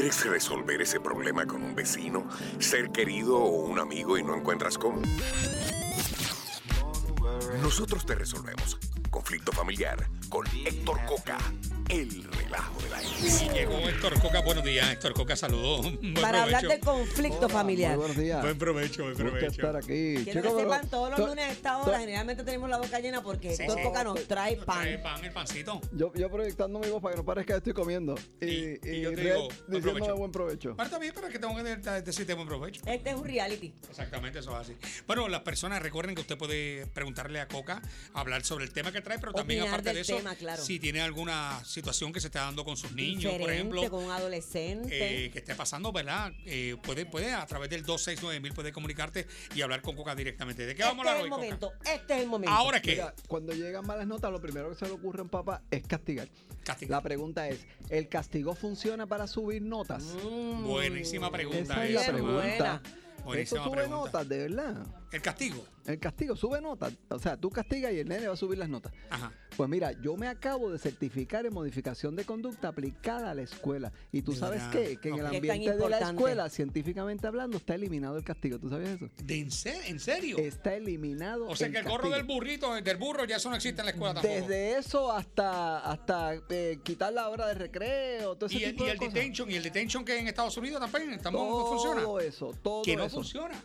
¿Quieres resolver ese problema con un vecino, ser querido o un amigo y no encuentras cómo? Nosotros te resolvemos. Conflicto familiar con Héctor Coca. El relajo de la Y llegó Héctor Coca, buenos días, Héctor Coca, saludos. Buen Para hablar del conflicto familiar. Muy buenos días. Buen provecho, buen Gusto provecho. estar aquí. Quiero Chico, que sepan, todos los to- lunes a esta to- hora generalmente tenemos la boca llena porque Sí, Héctor sí. Coca nos trae Trae pan. pan, el pancito. Yo, yo proyectando mi voz para que no parezca que estoy comiendo. Y, Y- y y yo te digo, buen provecho. buen provecho. Bueno, está bien, pero es que tengo que de- decirte buen provecho. Este es un reality. Exactamente, eso es así. Bueno, las personas recuerden que usted puede preguntarle a Coca, hablar sobre el tema que trae, pero también Opinar aparte de eso, tema, claro. si tiene alguna situación que se está dando con sus niños, por ejemplo, con un adolescente. eh, que esté pasando, ¿verdad? Eh, puede, puede a través del 269 puede comunicarte y hablar con Coca directamente. ¿De qué vamos este a es hablar el hoy, Coca? momento. Este es el momento. Ahora qué? Mira, cuando llegan malas notas, lo primero que se le ocurre a un papá es castigar. Castigar. La pregunta es, ¿el castigo funciona para subir notas? Mm, Buenísima pregunta Esa es la pregunta. buena. Buenísima Eso sube pregunta. notas, de verdad. El castigo. El castigo sube notas. O sea, tú castigas y el nene va a subir las notas. Ajá. Pues mira, yo me acabo de certificar en modificación de conducta aplicada a la escuela. Y tú sabes verdad. qué? Que en el Ok. ¿Qué tan ambiente de la escuela, científicamente hablando, está eliminado el castigo. ¿Tú sabías eso? ¿De en, se- en serio? Está eliminado. o sea que el gorro castigo. del burrito, del burro, ya eso no existe en la escuela tampoco. Desde eso hasta, hasta eh, quitar la hora de recreo, todo ese y el, tipo y de el cosas. detention, y el detention que en Estados Unidos también tampoco todo funciona. eso, todo Que no eso. funciona.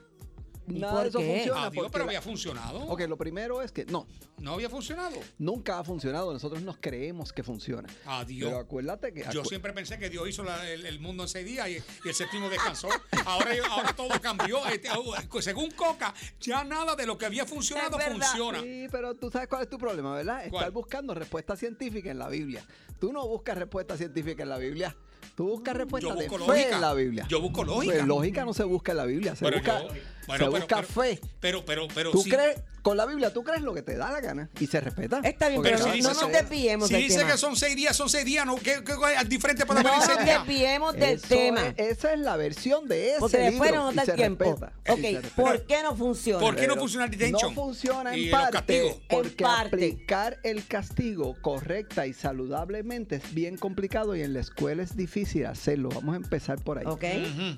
¿Y Nada por de eso qué? funciona. Adiós, porque pero había funcionado. Ok, lo primero es que no, No había funcionado. nunca ha funcionado. Nosotros nos creemos que funciona. Adiós. Pero acuérdate que. Yo siempre pensé que Dios hizo la- el, el mundo en seis días y, y el séptimo descansó. Ahora, ahora todo cambió. Este, uh, según Coca, ya nada de lo que había funcionado funciona. Sí, pero tú sabes cuál es tu problema, ¿verdad? ¿Cuál? Estar buscando respuesta científica en la Biblia. Tú no buscas respuesta científica en la Biblia. Tú buscas respuesta Yo de fe lógica. en la Biblia. Yo busco lógica. Pues lógica no se busca en la Biblia, se Pero busca, yo- se bueno, pero- busca pero- fe. Pero, pero, pero. Tú sí. crees, con la Biblia tú crees lo que te da la gana y se respeta. Está bien, pero si no, no nos desviemos Si del dice tema. que son seis días, son seis días. ¿no? ¿Qué, qué, qué diferente puede no haber en nos desviemos del Eso tema. es- esa es la versión de ese porque después libro no nos y da se el tiempo. respeta, Ok, se. ¿por qué no funciona? ¿Por qué no funciona el detention? No funciona en parte porque En parte. aplicar el castigo correcta y saludablemente es bien complicado y en la escuela es difícil hacerlo. Vamos a empezar por ahí. Ok.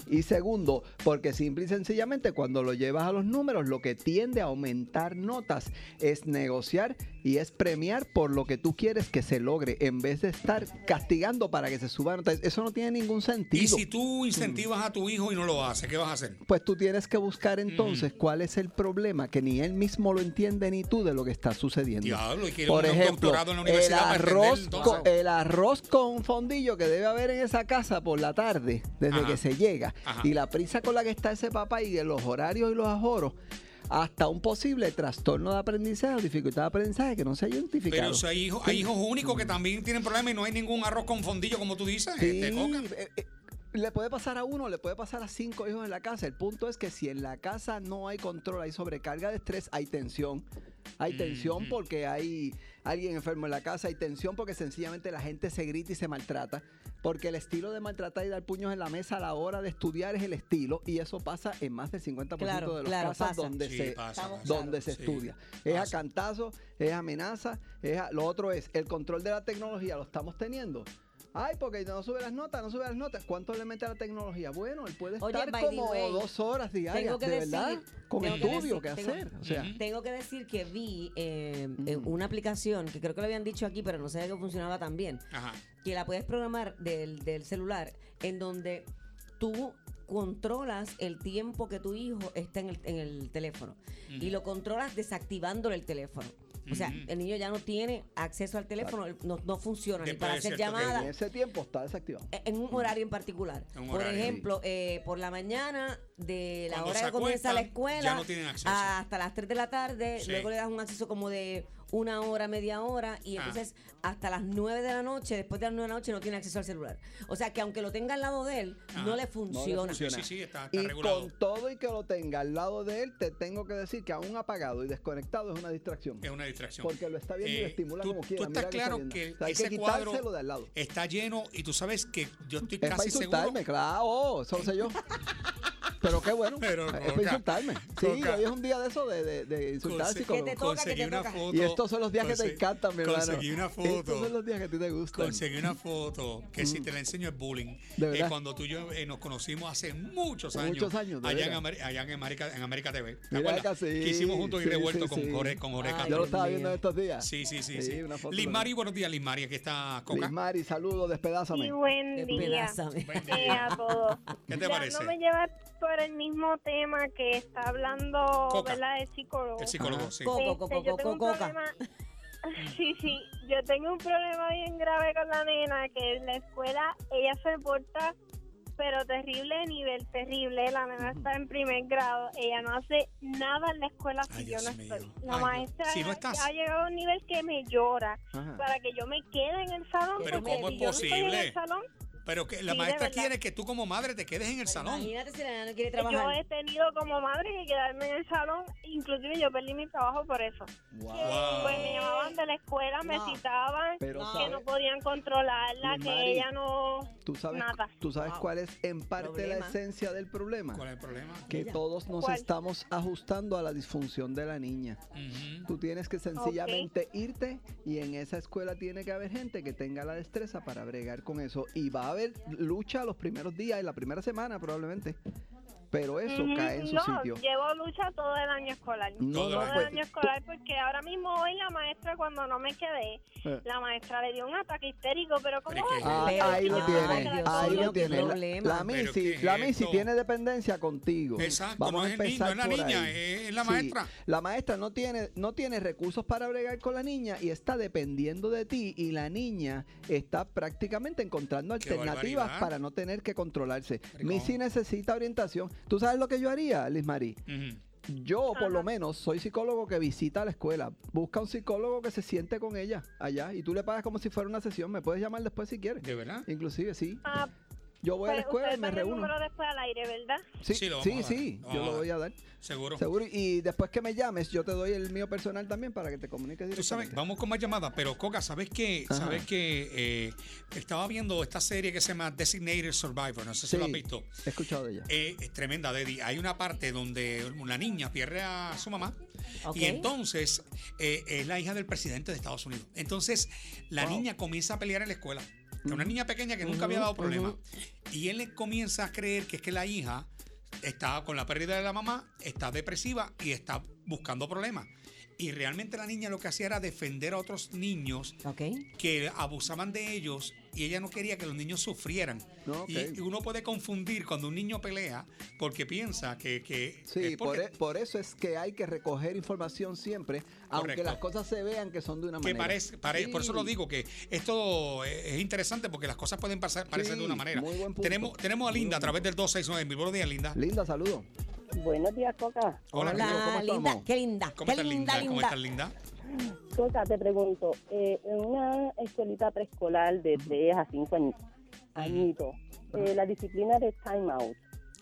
Y segundo, porque simple y sencillamente cuando lo llevas a los números, lo que tiende a aumentar notas es negociar y es premiar por lo que tú quieres que se logre, en vez de estar castigando para que se suba notas. Eso no tiene ningún sentido. Y si tú incentivas a tu hijo y no lo hace, ¿qué vas a hacer? Pues tú tienes que buscar entonces Mm. cuál es el problema, que ni él mismo lo entiende ni tú de lo que está sucediendo. Diablo, y Por ejemplo, doctorado en la el arroz, con, el arroz con fondillo que debe haber en esa casa por la tarde, desde Ajá. que se llega, Ajá. y la prisa con la que está ese papá y de los horarios y los ajoros, hasta un posible trastorno de aprendizaje o dificultad de aprendizaje que no se ha identificado. Pero si hay, hijos, hay hijos únicos que también tienen problemas y no hay ningún arroz con fondillo, como tú dices, Sí, este, Coca. eh, eh, le puede pasar a uno, le puede pasar a cinco hijos en la casa. El punto es que si en la casa no hay control, hay sobrecarga de estrés, hay tensión. Hay tensión porque hay alguien enfermo en la casa, hay tensión porque sencillamente la gente se grita y se maltrata. Porque el estilo de maltratar y dar puños en la mesa a la hora de estudiar es el estilo y eso pasa en más del 50% Claro, de claro, casas pasa. donde Sí, se, pasa, Estamos pasa. donde se Sí, estudia. Es a cantazo, es amenaza, es a- lo otro es el control de la tecnología, lo estamos teniendo. Ay, porque no sube las notas, no sube las notas. ¿Cuánto le mete a la tecnología? Bueno, él puede Oye, estar como way, dos horas diarias, tengo que de decir- verdad, con tengo que estudio decir- que tengo- hacer. O sea. Tengo que decir que vi eh, eh, Mm. una aplicación que creo que lo habían dicho aquí, pero no sabía que funcionaba tan bien. Ajá. Que la puedes programar del, del celular en donde tú controlas el tiempo que tu hijo está en el, en el teléfono. Y lo controlas desactivándole el teléfono. O sea, el niño ya no tiene acceso al teléfono, no, no funciona ni para hacer llamadas en ese tiempo está desactivado. en un horario en particular. Por ejemplo, eh, por la mañana, de la Cuando hora que comienza la escuela ya no tienen acceso. hasta las 3 de la tarde, Sí. luego le das un acceso como de una hora, media hora, y Ah. entonces hasta las 9 de la noche, después de las 9 de la noche, no tiene acceso al celular. O sea que aunque lo tenga al lado de él, Ah. no le funciona. Sí, sí, sí, está, está Y regulado. con todo y que lo tenga al lado de él, te tengo que decir que aún apagado y desconectado es una distracción. Es una distracción. Porque lo está viendo y Eh, lo estimula tú, como quiera. Tú Mira estás que está claro que O sea, hay ese que cuadro de al lado. está lleno y tú sabes que yo estoy Es para casi seguro. claro, eso lo sé yo. Pero qué bueno. Pero, es para insultarme. Sí, Coca. hoy es un día de eso, de, de, de insultar al Conse- psicólogo. Que te toca, que conseguí te una toca. foto. Y estos son los días que te encantan, mi hermano. Conseguí una Estos son foto. los días que a ti te gustan. Conseguí una foto que si te la enseño es bullying. Mm. ¿De Eh, verdad? cuando tú y yo eh, nos conocimos hace muchos años. Muchos años, de allá en, allá en América, en América TV. ¿Te acuerdas? acá, sí, que hicimos juntos y sí, revuelto sí, con sí. Jorge, con Jorge Ay, Castro. Yo lo estaba viendo estos días. Sí, sí, sí, Sí, sí. una foto Liz también. Mari, buenos días, Liz Mari, aquí está Coca. Liz Mari, saludos, despedázame. Buen día Despedázame. Buen eh, día. a todos. ¿Qué te Ya parece? No me lleva por el mismo tema que está hablando, Coca. ¿verdad? El psicólogo. El psicólogo, sí. Coco, Este, coco, yo tengo coco, un coca. problema. Sí, sí, yo tengo un problema bien grave con la nena, que en la escuela ella se porta, pero terrible, nivel terrible. La nena está en primer grado, ella no hace nada en la escuela si Ay, yo no mío. estoy. Ay, La Dios. maestra Si no estás. ha llegado a un nivel que me llora Ajá. para que yo me quede en el salón. Pero porque ¿cómo es si yo no estoy en posible? el salón, Pero que la Sí, maestra quiere que tú como madre te quedes en el salón. Imagínate si la nena no quiere Yo trabajar. he tenido como madre que quedarme en el salón, inclusive yo perdí mi trabajo por eso. Wow. Pues me llamaban de la escuela, me No. citaban, Pero que ¿sabes? no podían controlarla, que Mari, ella no... ¿Tú sabes, Nada. ¿Tú sabes Wow. cuál es en parte Problema. la esencia del problema? ¿Cuál es el problema? Que Ella. todos nos ¿Cuál? estamos ajustando a la disfunción de la niña. Ujú. Tú tienes que sencillamente irte y en esa escuela tiene que haber gente que tenga la destreza para bregar con eso. Y va a lucha los primeros días y la primera semana probablemente. Pero eso cae en su no, sitio. llevo lucha todo el año escolar. No, Todo todo el el pues, año escolar porque ahora mismo hoy la maestra cuando no me quedé, Eh. la maestra le dio un ataque histérico, pero ¿cómo Pero es que- va a Ah, ahí lo tiene, ahí lo tiene. La, problema. la Missy, ¿qué es la Missy tiene dependencia contigo. Exacto, Vamos no a es el niño, empezar es la niña, ahí. es la Sí, maestra. La maestra no tiene, no tiene recursos para bregar con la niña y está dependiendo de ti y la niña está prácticamente encontrando Qué alternativas barbaridad. para no tener que controlarse. Missy necesita orientación. ¿Tú sabes lo que yo haría, Liz Marie? Yo, por lo menos, soy psicólogo que visita la escuela. Busca un psicólogo que se siente con ella allá y tú le pagas como si fuera una sesión. Me puedes llamar después si quieres. ¿De verdad? Inclusive, sí. Ah, Yo voy a la escuela y me el reúno. número después al aire, ¿verdad? Sí, Sí, lo sí, a dar, sí, yo lo voy a dar. Seguro. Seguro. Y después que me llames, yo te doy el mío personal también para que te comuniques Tú sabes, vamos con más llamadas, pero Coca, ¿sabes qué? Ajá. ¿Sabes que eh, estaba viendo esta serie que se llama Designated Survivor? No sé si Sí, lo has visto. he escuchado de ella. Eh, es tremenda, Deddy. Hay una parte donde una niña pierde a su mamá y entonces eh, es la hija del presidente de Estados Unidos. Entonces la Wow. niña comienza a pelear en la escuela. Que una niña pequeña que nunca había dado problema. ujú. Y él le comienza a creer que es que la hija está con la pérdida de la mamá, está depresiva y está buscando problemas. Y realmente la niña lo que hacía era defender a otros niños que abusaban de ellos y ella no quería que los niños sufrieran. No, y, y uno puede confundir cuando un niño pelea porque piensa que... que Sí, es por, porque- e- por eso es que hay que recoger información siempre, aunque las cosas se vean que son de una que manera. parece, pare- por eso lo digo, que esto es es interesante porque las cosas pueden pasar, parecer Sí, de una manera. muy buen punto. Tenemos, tenemos a Linda a través del 269 mil buenos días, Linda. Linda, saludos. Buenos días, Coca. Hola, Hola, Linda. ¿cómo linda, estamos? qué linda. ¿Cómo qué estás, Linda? linda, ¿Cómo estás, Linda? Coca, te pregunto, eh, en una escuelita preescolar de 3 a 5 añi- añitos, eh, la disciplina de time out,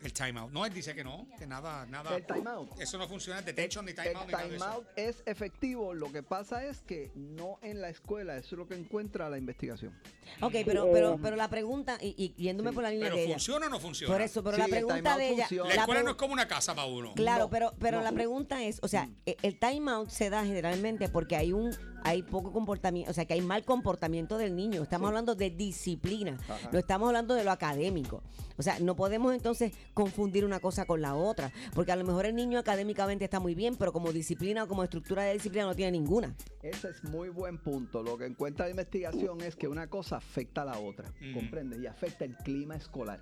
El timeout. No, él dice que no, que nada, nada. El timeout. Eso no funciona, detention ni El timeout ni nada de eso. timeout es efectivo, lo que pasa es que no en la escuela, eso es lo que encuentra la investigación. Ok, pero, Eh, pero, pero la pregunta, y, y yéndome Sí. por la línea Pero de ella. funciona o no funciona. Por eso, pero Sí, la el pregunta timeout de ella. funciona. La la escuela no es como una casa para uno. Claro, No, pero, pero no. la pregunta es, o sea, Mm. e- el time out se da generalmente porque hay un hay poco comportamiento, o sea, que hay mal comportamiento del niño. Estamos Sí. hablando de disciplina, Ajá. no estamos hablando de lo académico. O sea, no podemos entonces confundir una cosa con la otra, porque a lo mejor el niño académicamente está muy bien, pero como disciplina o como estructura de disciplina no tiene ninguna. Ese es muy buen punto. Lo que encuentra la investigación es que una cosa afecta a la otra, Mm. ¿comprende? Y afecta el clima escolar.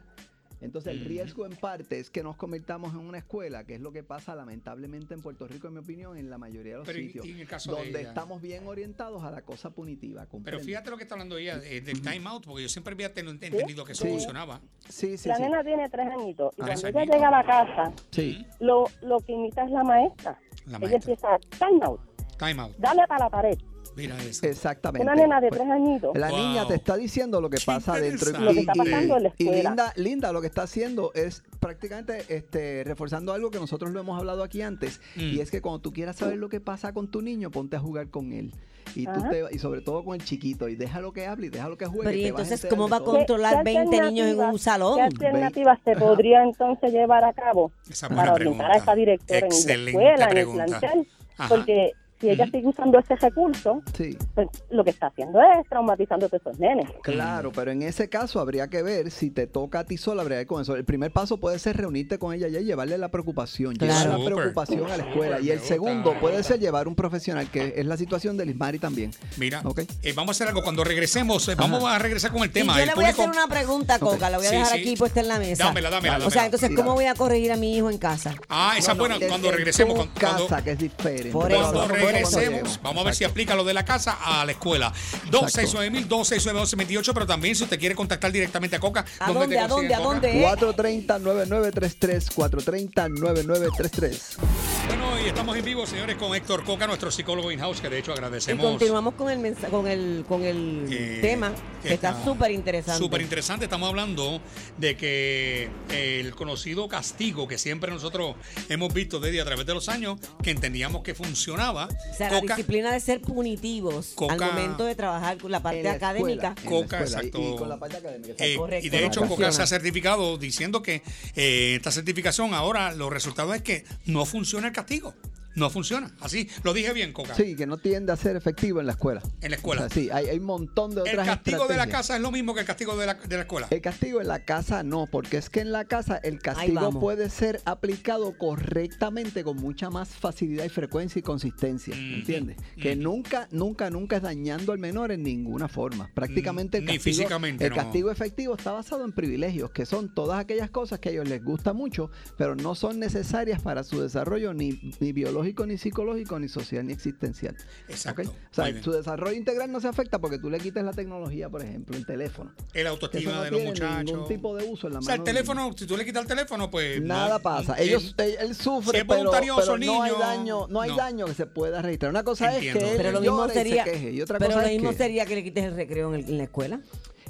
Entonces el riesgo en parte es que nos convirtamos en una escuela, que es lo que pasa lamentablemente en Puerto Rico, en mi opinión, en la mayoría de los Pero sitios, y en el caso de donde ella. estamos bien orientados a la cosa punitiva. Pero fíjate lo que está hablando ella eh, del timeout, porque yo siempre había ten- entendido que eso Sí. funcionaba. Sí, sí, la sí. nena tiene 3 añitos y Ah, cuando ella niña. llega a la casa, Sí. lo, lo que imita es la maestra. La Ella maestra. empieza, time out, Timeout. dale para la pared, Mira eso. Exactamente. Una nena de Pues, tres añitos. La Wow. niña te está diciendo lo que Qué pasa dentro interesante. Lo que está pasando en la y. Linda, Linda lo que está haciendo es prácticamente este, reforzando algo que nosotros lo hemos hablado aquí antes Mm. y es que cuando tú quieras saber lo que pasa con tu niño ponte a jugar con él y tú te, y sobre todo con el chiquito y déjalo que hable y déjalo que juegue Pero y entonces, ¿cómo va a todo. ¿Qué- controlar qué 20 niños en un salón? ¿Qué alternativas se podría entonces llevar a cabo para orientar pregunta. a esa directora en la Excelente escuela, en el pregunta. plantel? Ajá. Porque si ella sigue usando ese recurso, Sí, pues lo que está haciendo es traumatizando a esos nenes. claro, pero en ese caso habría que ver si te toca a ti sola, habría que con eso. El primer paso puede ser reunirte con ella ya y llevarle la preocupación, Claro. llevar la preocupación a la escuela. Y el segundo puede ser llevar un profesional, que es la situación de Lismari también. Mira, Ok. eh, vamos a hacer algo. Cuando regresemos, eh, vamos a regresar con el Y tema. yo El le voy a hacer una pregunta, Coca, la voy a Sí, dejar sí. aquí puesta en la mesa. Dámela, dámela, O sea, entonces, ¿cómo voy a corregir a mi hijo en casa? Ah, esa es buena. Cuando regresemos, cuando- casa, que es diferente. Por Pero eso, cuando hablamos por eso. Regresemos, vamos a ver si aplica lo de la casa a la escuela. 269 269 pero también si usted quiere contactar directamente a Coca. ¿A dónde, te a dónde, a dónde? 430-9933, 430-9933. Bueno, y estamos en vivo, señores, con Héctor Coca, nuestro psicólogo in-house, que de hecho Y agradecemos. continuamos con el mensa- con el con el Eh, tema que que está súper interesante. Súper interesante. Estamos hablando de que el conocido castigo que siempre nosotros hemos visto desde a través de los años, que entendíamos que funcionaba. O sea, la disciplina de ser punitivos Coca- al momento de trabajar con la parte la académica. escuela, Coca, y- exacto. Y, con la parte académica. Eh, Correcto, y de hecho, Coca se ha certificado diciendo que eh, esta certificación ahora los resultados es que no funciona el castigo. No funciona. Así, lo dije bien, Coca. Sí, que no tiende a ser efectivo en la escuela. En la escuela. O sea, sí, hay, hay un montón de el otras castigo de la casa es lo mismo que el castigo de la, de la escuela. El castigo en la casa no, porque es que en la casa el castigo puede ser aplicado correctamente con mucha más facilidad y frecuencia y consistencia, Ujú, ¿entiendes? Que ujú. nunca, nunca, nunca es dañando al menor en ninguna forma. Prácticamente el Ni castigo, físicamente, el no. castigo efectivo está basado en privilegios, que son todas aquellas cosas que a ellos les gusta mucho, pero no son necesarias para su desarrollo ni, ni biológico, ni psicológico, ni social, ni existencial. Exacto. O sea, su desarrollo integral no se afecta porque tú le quites la tecnología, por ejemplo, el teléfono. El autoestima no de los muchachos. ningún tipo de uso en la O sea, el mano teléfono, si tú le quitas el teléfono, pues. Nada no- pasa. él- Ellos, él, él si sufre, es pero, pero no hay niño, daño, no hay no. daño que se pueda registrar. Una cosa Entiendo. es que él Pero lo mismo y sería, se queje, y otra pero cosa lo es mismo que sería que le quites el recreo en, el- en la escuela.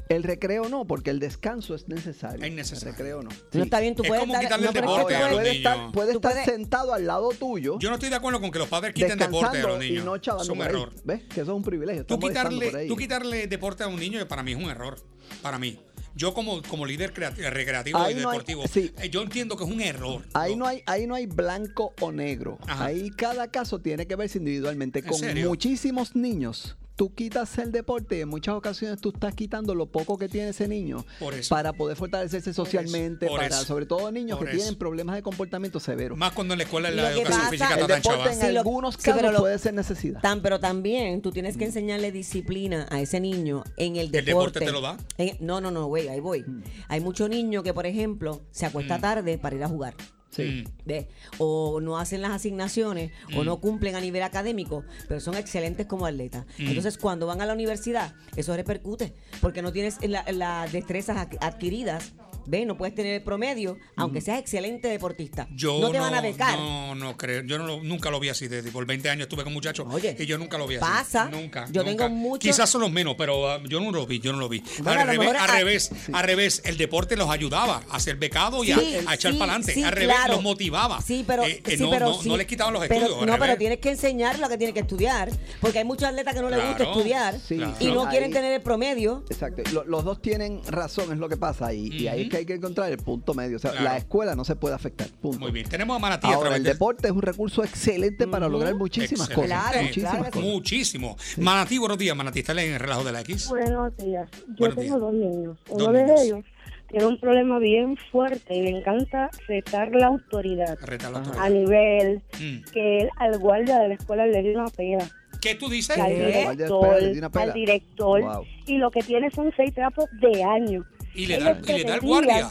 El recreo no, porque el descanso es necesario. Es necesario. El recreo no. No Sí. está bien, tú Es puedes como dar- quitarle no, el pero es que deporte a los puedes- puede estar, estar puedes- sentado al lado tuyo, Yo no estoy de acuerdo con que los padres quiten deporte a los y niños. no es un ahí. error. ¿Ves? Que eso es un privilegio. Tú quitarle, tú quitarle deporte a un niño para mí es un error. Para mí. Yo como, como líder creati- recreativo Ahí y no hay- deportivo, sí. eh, yo entiendo que es un error. Ahí no hay, ahí no hay blanco o negro. Ajá. Ahí cada caso tiene que verse individualmente. ¿En Con serio? muchísimos niños, tú quitas el deporte y en muchas ocasiones tú estás quitando lo poco que tiene ese niño Por eso. para poder fortalecerse socialmente, por para eso, sobre todo niños por que tienen problemas de comportamiento severo. Más cuando en la escuela la que educación pasa- física El está tan deporte chava. en Sí, algunos sí, casos pero lo- puede ser necesidad. Tan, pero también tú tienes que enseñarle disciplina a ese niño en el deporte. deporte te lo da? En- no, no, no, güey, ahí voy. Hay muchos niños que, por ejemplo, se acuesta Mm. tarde para ir a jugar. Sí. Mm. ¿Ves? O no hacen las asignaciones o no cumplen a nivel académico, pero son excelentes como atletas. Mm. Entonces, cuando van a la universidad, eso repercute, porque no tienes la- las destrezas ad- adquiridas. ¿Ves? No puedes tener el promedio, aunque seas excelente deportista. Yo no te van a becar. No, no creo. Yo no lo- nunca lo vi así. Desde por 20 años estuve con muchachos Oye, y yo nunca lo vi así. pasa. Nunca. Yo nunca. tengo muchos- Quizás son los menos, pero ah, yo no lo vi. Yo no lo vi. Bueno, a al lo revés, mejor al a- revés, al revés. El deporte los ayudaba a ser becado y a- Sí, a, echar sí, para adelante. sí, al revés, claro. los motivaba. Sí, pero, Eh, eh, sí, no, pero no, sí. no les quitaban los Pero- estudios. no, pero tienes que enseñar lo que tiene que estudiar. Porque hay muchos atletas que no les gusta estudiar Sí, Claro. y no ahí- quieren tener el promedio. Exacto. Lo- los dos tienen razón, es lo que pasa. Y, y ahí. Que hay que encontrar el punto medio. O sea, Claro. la escuela no se puede afectar. Punto. Muy bien. Tenemos a Manatí a Ahora, través el del- deporte es un recurso excelente para lograr muchísimas Excelente. cosas. Claro, muchísimas claro sí. cosas. Muchísimo. Manatí, buenos días. Manatí, está en el relajo de la X. Buenos días. Yo Buenos tengo días. dos niños. Dos Uno de niños. ellos tiene un problema bien fuerte y le encanta retar la autoridad la a nivel Mm. que él al guardia de la escuela le dio una pena. ¿Qué tú dices? Al director, le dio una pela. al director. Wow. Y lo que tiene son seis trapos de año. Y le da, y le da el guardia.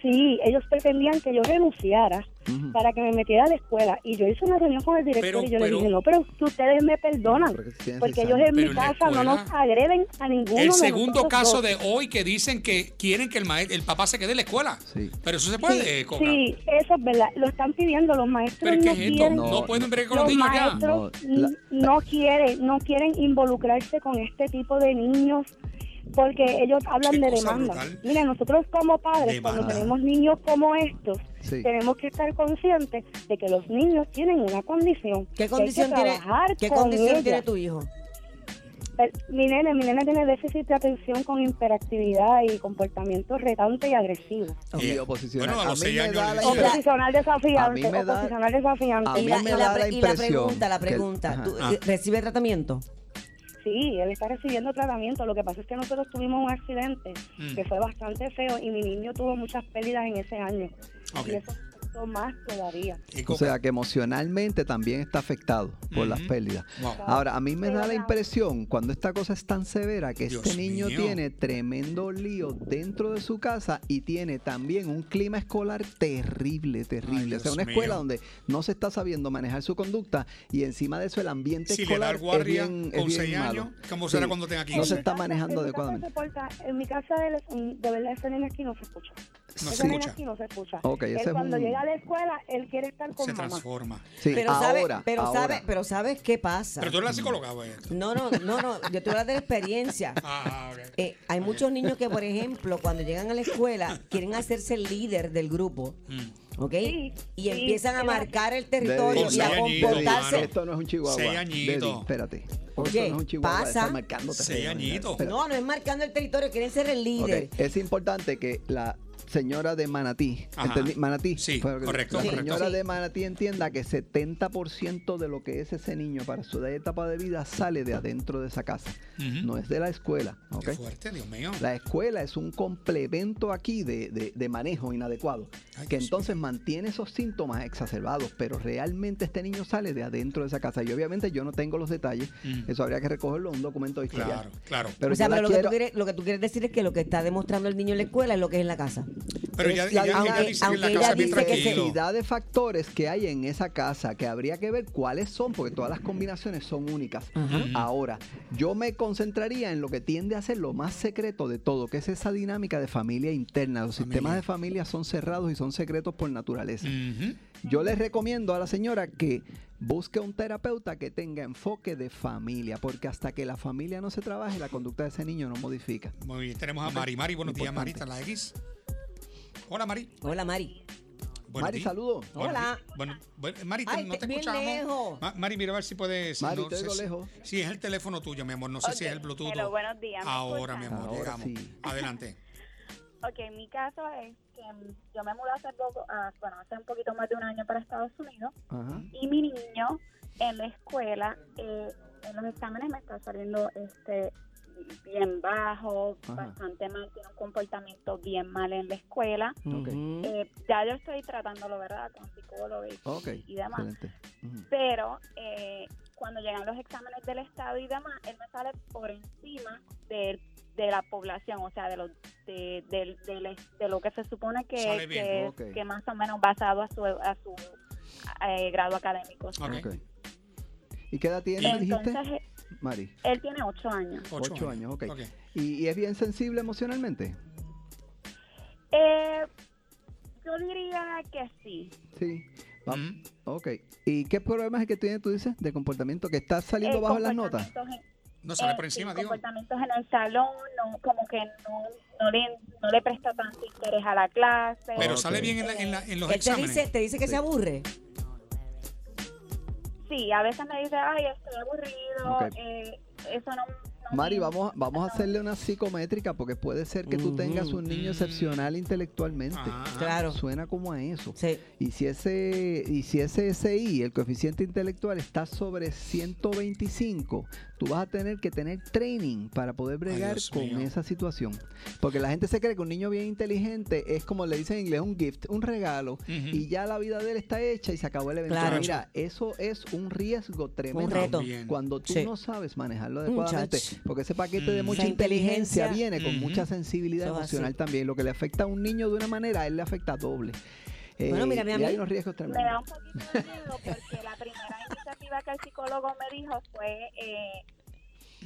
Sí, ellos pretendían que yo renunciara para que me metiera a la escuela. Y yo hice una reunión con el director Pero- y yo pero- le dije, no, pero que ustedes me perdonan. Porque ellos en mi en casa no nos agreden a ninguno El segundo caso dos. de hoy que dicen que quieren que el, maest- el papá se quede en la escuela. Sí. Pero eso se puede, Sí, Coca. sí, eso es verdad. Lo están pidiendo los maestros. ¿Pero qué no es esto? quieren- No, No, pueden bregar con los los niños ya. la- no quieren, no quieren involucrarse con este tipo de niños porque ellos hablan de demanda. brutal. Mira, nosotros como padres, cuando tenemos niños como estos, Sí. tenemos que estar conscientes de que los niños tienen una condición. ¿Qué que hay que condición tiene, trabajar ¿qué con condición ella. tiene tu hijo? Mi nene, mi nene tiene déficit de atención con hiperactividad y comportamiento retante y agresivo. Y oposicional. bueno, a los mí me da la desafiante, me da- oposicional desafiante. a Y mí la, me y da la y pregunta, la que- pregunta. ajá. ¿tú, ¿Recibe tratamiento? Sí, él está recibiendo tratamiento. Lo que pasa es que nosotros tuvimos un accidente Mm. que fue bastante feo y mi niño tuvo muchas pérdidas en ese año. Y eso afectó más todavía. O sea que emocionalmente también está afectado por las pérdidas. Wow. Ahora, a mí me da la impresión cuando esta cosa es tan severa que Dios este niño mío. tiene tremendo lío dentro de su casa y tiene también un clima escolar terrible, terrible. Ay, o sea, una escuela mío. donde no se está sabiendo manejar su conducta y encima de eso el ambiente Si le da escolar el guardia es bien, es con bien 6 malo. años, ¿cómo será Sí. cuando tenga No 15? se En mi está manejando en mi casa adecuadamente. se en mi casa, un- de verdad, ese nene aquí no se escucha. No se escucha. aquí no se escucha. Ok, Él ese es cuando un- llega a la escuela, él quiere estar con Se mamá. transforma. Sí, Pero sabe, ahora, pero ahora. sabe, pero sabes qué pasa. Pero tú eres la psicóloga, güey. No, no, no, no. Yo te voy a de la experiencia. Ah, ok. Eh, hay muchos niños que, por ejemplo, cuando llegan a la escuela, quieren hacerse el líder del grupo, Mm. ¿ok? Sí, y sí, empiezan a marcar el territorio y a comportarse. mano. Esto no es un chihuahua. Seis añitos. Espérate. Oye, no es un chihuahua, pasa. está. Seis añitos. No, no es marcando el territorio, quieren ser el líder. Es importante que la señora de Manatí. Manatí, Sí, correcto, señora Sí. de Manatí entienda que 70% de lo que es ese niño para su etapa de vida sale de adentro de esa casa, no es de la escuela, ¿ok? Qué fuerte, Dios mío. La escuela es un complemento aquí de, de- de manejo inadecuado, Ay, que entonces mantiene esos síntomas exacerbados, pero realmente este niño sale de adentro de esa casa. Y obviamente yo no tengo los detalles, eso habría que recogerlo en un documento de historia. Claro, claro. Pero o sea, pero lo, que tú quieres, lo que tú quieres decir es que lo que está demostrando el niño en la escuela es lo que es en la casa. Pero es ella, la ella- ella aunque- dice que en la casa dice que cantidad de factores que hay en esa casa que habría que ver cuáles son, porque todas las combinaciones son únicas. Ahora, yo me concentraría en lo que tiende a ser lo más secreto de todo, que es esa dinámica de familia interna. Los Familia. sistemas de familia son cerrados y son secretos por naturaleza. Yo les recomiendo a la señora que busque un terapeuta que tenga enfoque de familia, porque hasta que la familia no se trabaje, la conducta de ese niño no modifica. Muy bien, tenemos a Mari. Mari, buenos días, Mari, Importante. está en la X. Hola, Mari. Hola, Mari. Buenos Mari, saludos. Hola. Bueno, bueno, Mari, te- Ay, no te escuchamos. lejos. Ma- Mari, mira a ver si puedes. Mari, no te sé oigo si- lejos. Sí, es el teléfono tuyo, mi amor. No sé si es el Bluetooth. Hello, o- buenos días. ¿me Ahora, mi amor, Ahora llegamos. sí. Adelante. Ok, mi caso es que yo me mudé hace poco, ah, bueno, hace un poquito más de un año para Estados Unidos Ajá. y mi niño en la escuela, eh, en los exámenes me está saliendo este bien bajo, Ajá. bastante mal, tiene un comportamiento bien mal en la escuela. Eh, ya yo estoy tratándolo, ¿verdad? Con psicólogo y, demás. Pero eh, cuando llegan los exámenes del Estado y demás, él me sale por encima de, de la población, o sea, de lo, de, del- del- de lo que se supone que, que, que más o menos basado a su, a su eh, grado académico. ¿Y qué edad tiene, dijiste? Entonces, eh, Mari. él tiene ocho años. Ocho, Ocho años, ok. Ok. ¿Y, y es bien sensible emocionalmente? Eh, yo diría que sí. Sí. Va- Ujú. Ok. ¿Y qué problemas es que tiene, tú dices, de comportamiento? ¿Que está saliendo Eh, bajo en las notas? No sale eh, por encima, digo. comportamientos en el salón, no, como que no, no, le, no le presta tanto interés a la clase. Pero Ok. sale bien en, la- en la- en los Él te exámenes. dice, te dice que Sí. se aburre. Sí, a veces me dice, ay, estoy aburrido, eh, eso no... Mari, vamos, a- vamos a hacerle una psicométrica porque puede ser que tú tengas un niño excepcional intelectualmente. Claro. Suena como a eso. Sí. Y si ese y si ese SI, el coeficiente intelectual está sobre 125, tú vas a tener que tener training para poder bregar con mío. esa situación. Porque la gente se cree que un niño bien inteligente es como le dicen en inglés un gift, un regalo y ya la vida de él está hecha y se acabó el evento. Claro. Mira, eso es un riesgo tremendo. reto. También. Cuando tú Sí. no sabes manejarlo adecuadamente, Muchacho. Porque ese paquete de Mm. mucha inteligencia, inteligencia. viene con Ujú. mucha sensibilidad Eso así. emocional también. Lo que le afecta a un niño de una manera, a él le afecta doble. Bueno, Eh, mira, mira, y hay mira. unos riesgos Me da un poquito de miedo porque la primera iniciativa que el psicólogo me dijo fue, eh,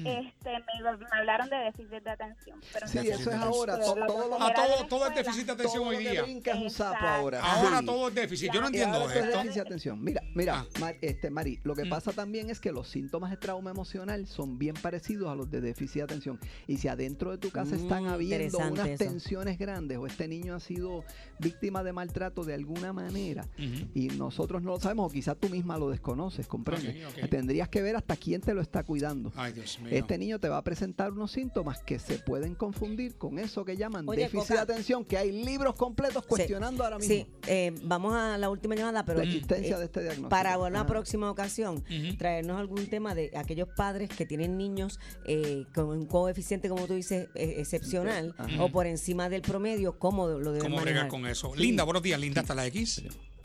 este, me, me hablaron de déficit de atención. Pero Sí, eso es ahora. todo lo que A todo, todo es déficit de atención todo hoy día. brinca es un sapo ahora. Ahora Sí. todo es déficit. Yo no entiendo ahora esto es esto. déficit de atención. Mira, mira, Ah. Mar- este, Mari, lo que Mm. pasa también es que los síntomas de trauma emocional son bien parecidos a los de déficit de atención. Y si adentro de tu casa están Mm, habiendo interesante unas eso. tensiones grandes o este niño ha sido víctima de maltrato de alguna manera y nosotros no lo sabemos o quizás tú misma lo desconoces, ¿comprendes? Ok, ok. Tendrías que ver hasta quién te lo está cuidando. Ay, Dios mío. Este niño te va a presentar unos síntomas que se pueden confundir con eso que llaman Oye, déficit Coca. de atención, que hay libros completos cuestionando ahora mismo Sí, eh, vamos a la última llamada, pero la existencia eh, de este diagnóstico. para una Ajá. próxima ocasión traernos algún tema de aquellos padres que tienen niños eh, con un coeficiente, como tú dices, eh, excepcional Ajá. o por encima del promedio, cómo lo deben ¿Cómo bregar manejar. con eso? Sí. Linda, buenos días. Linda hasta la X.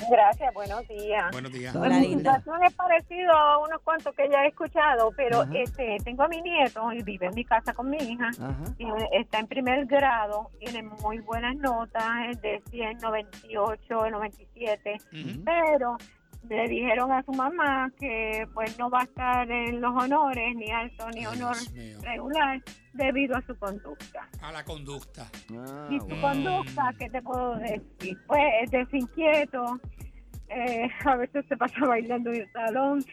Gracias, buenos días. Buenos días. Hola, mi linda. situación es parecido a unos cuantos que ya he escuchado, pero Ajá. este tengo a mi nieto y vive en mi casa con mi hija. Y está en primer grado, tiene muy buenas notas, es de 100, 98, 97, Ujú. pero le dijeron a su mamá que pues no va a estar en los honores, ni alto ni Ay, honor Dios mío. Debido a su conducta. A la conducta. Ah, Y su conducta, ¿qué te puedo decir? Pues es desinquieto, eh, a veces se pasa bailando en el salón,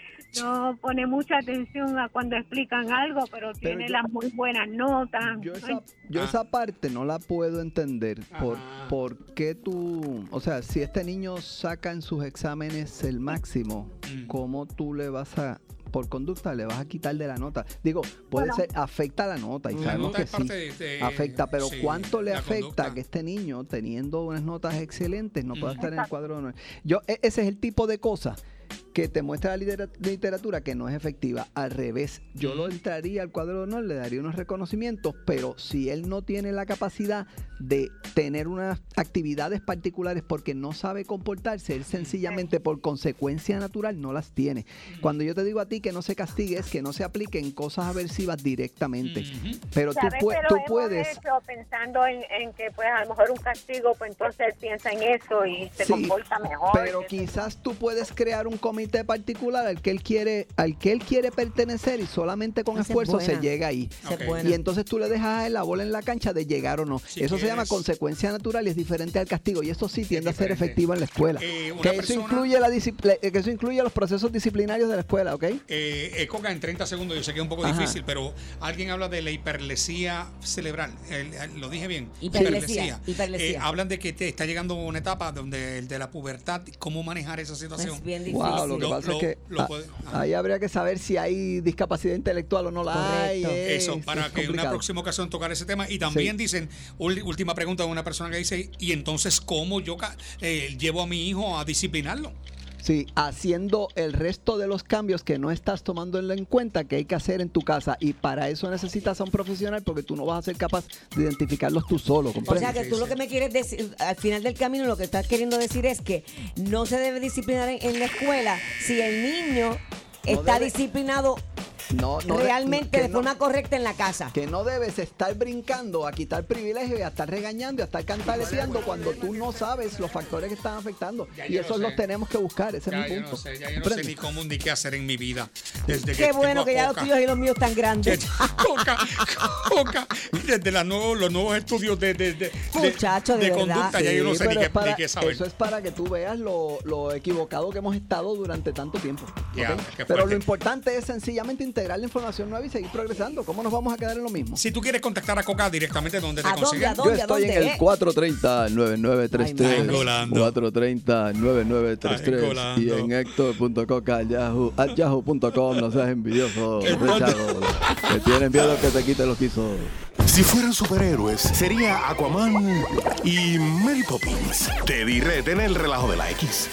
no pone mucha atención a cuando explican algo, pero tiene yo- las muy buenas notas. Yo esa, yo Ah. esa parte no la puedo entender. Por, por qué tú, o sea, si este niño saca en sus exámenes el máximo, Mm. ¿cómo tú le vas a, por conducta, le vas a quitar de la nota? Digo, puede Bueno. ser, afecta la nota y La La sabemos nota que es parte sí. de- de- Afecta, pero sí, ¿cuánto le afecta conducta. que este niño, teniendo unas notas excelentes, no pueda Mm. estar en el cuadro de honor? Yo, e- ese es el tipo de cosas que te muestra la litera- literatura que no es efectiva. Al revés, yo lo Mm. entraría al cuadro de honor, le daría unos reconocimientos, pero si él no tiene la capacidad de tener unas actividades particulares porque no sabe comportarse, él sencillamente por consecuencia natural no las tiene. Cuando yo te digo a ti que no se castigue, es que no se apliquen cosas aversivas directamente. Pero tú, Pero tú hemos puedes... hecho pensando en, en que pues a lo mejor un castigo, pues entonces él piensa en eso y se Sí, comporta mejor. Pero quizás tú puedes crear un comité particular al que él quiere, al que él quiere pertenecer y solamente con esfuerzo se llega ahí. Y entonces tú le dejas a él la bola en la cancha de llegar o no. Si eso se llama consecuencia natural y es diferente al castigo. Y eso sí tiende a ser efectivo en la escuela. Eh, que, eso persona- incluye la eh, que eso incluye los procesos disciplinarios de la escuela, ¿ok? Eh, eh, Coca, en 30 segundos, yo sé que es un poco Ajá. difícil, pero alguien habla de la hiperlesía cerebral. El- el- lo dije bien. Hiperlesía, hiperlesía. Eh, hablan de que te está llegando una etapa donde el de la pubertad, cómo manejar esa situación. Es bien difícil. Wow, lo que Lo- pasa lo- es que lo puede- ahí habría que saber si hay discapacidad intelectual o no la hay. Correcto. eh, Eso, es para que en una próxima ocasión tocar ese tema. Y también dicen, ul- última pregunta de una persona que dice, ¿y entonces cómo yo eh, llevo a mi hijo a disciplinarlo? Sí, haciendo el resto de los cambios que no estás tomando en cuenta que hay que hacer en tu casa. Y para eso necesitas a un profesional porque tú no vas a ser capaz de identificarlos tú solo. O sea ¿comprendes? que tú lo que me quieres decir, al final del camino lo que estás queriendo decir es que no se debe disciplinar en, en la escuela si el niño está debe- disciplinado no, no de- realmente que de no- forma correcta en la casa. Que no debes estar brincando a quitar privilegios y a estar regañando y a estar cantaleciendo cuando tú no sabes los factores que están afectando. Ya y yo esos lo los sé. tenemos que buscar. Ese Ya es mi yo punto. no sé, ya yo no sé ni cómo ni qué hacer en mi vida. Desde que Qué bueno tengo a que ya los tuyos y los míos están grandes. Coca, Coca, desde la nuevo- los nuevos estudios de, de, de, de- Muchacho, de de conducta, ya yo no sé ni qué, para- ni qué saber. Eso es para que tú veas lo, lo equivocado que hemos estado durante tanto tiempo. Pero lo importante es sencillamente integrar la información nueva y seguir progresando. ¿Cómo nos vamos a quedar en lo mismo? Si tú quieres contactar a Coca directamente, ¿dónde te ¿A dónde, consiguen? Yo estoy en el eh? 430-9933. Ay, madre. 430-9933. Y en hector.coca.yahoo, yahoo.com. No seas envidioso. Richard, que tienen miedo que te quite los quisos. Si fueran superhéroes, sería Aquaman y Mary Poppins. Teddy Red en el relajo de la X.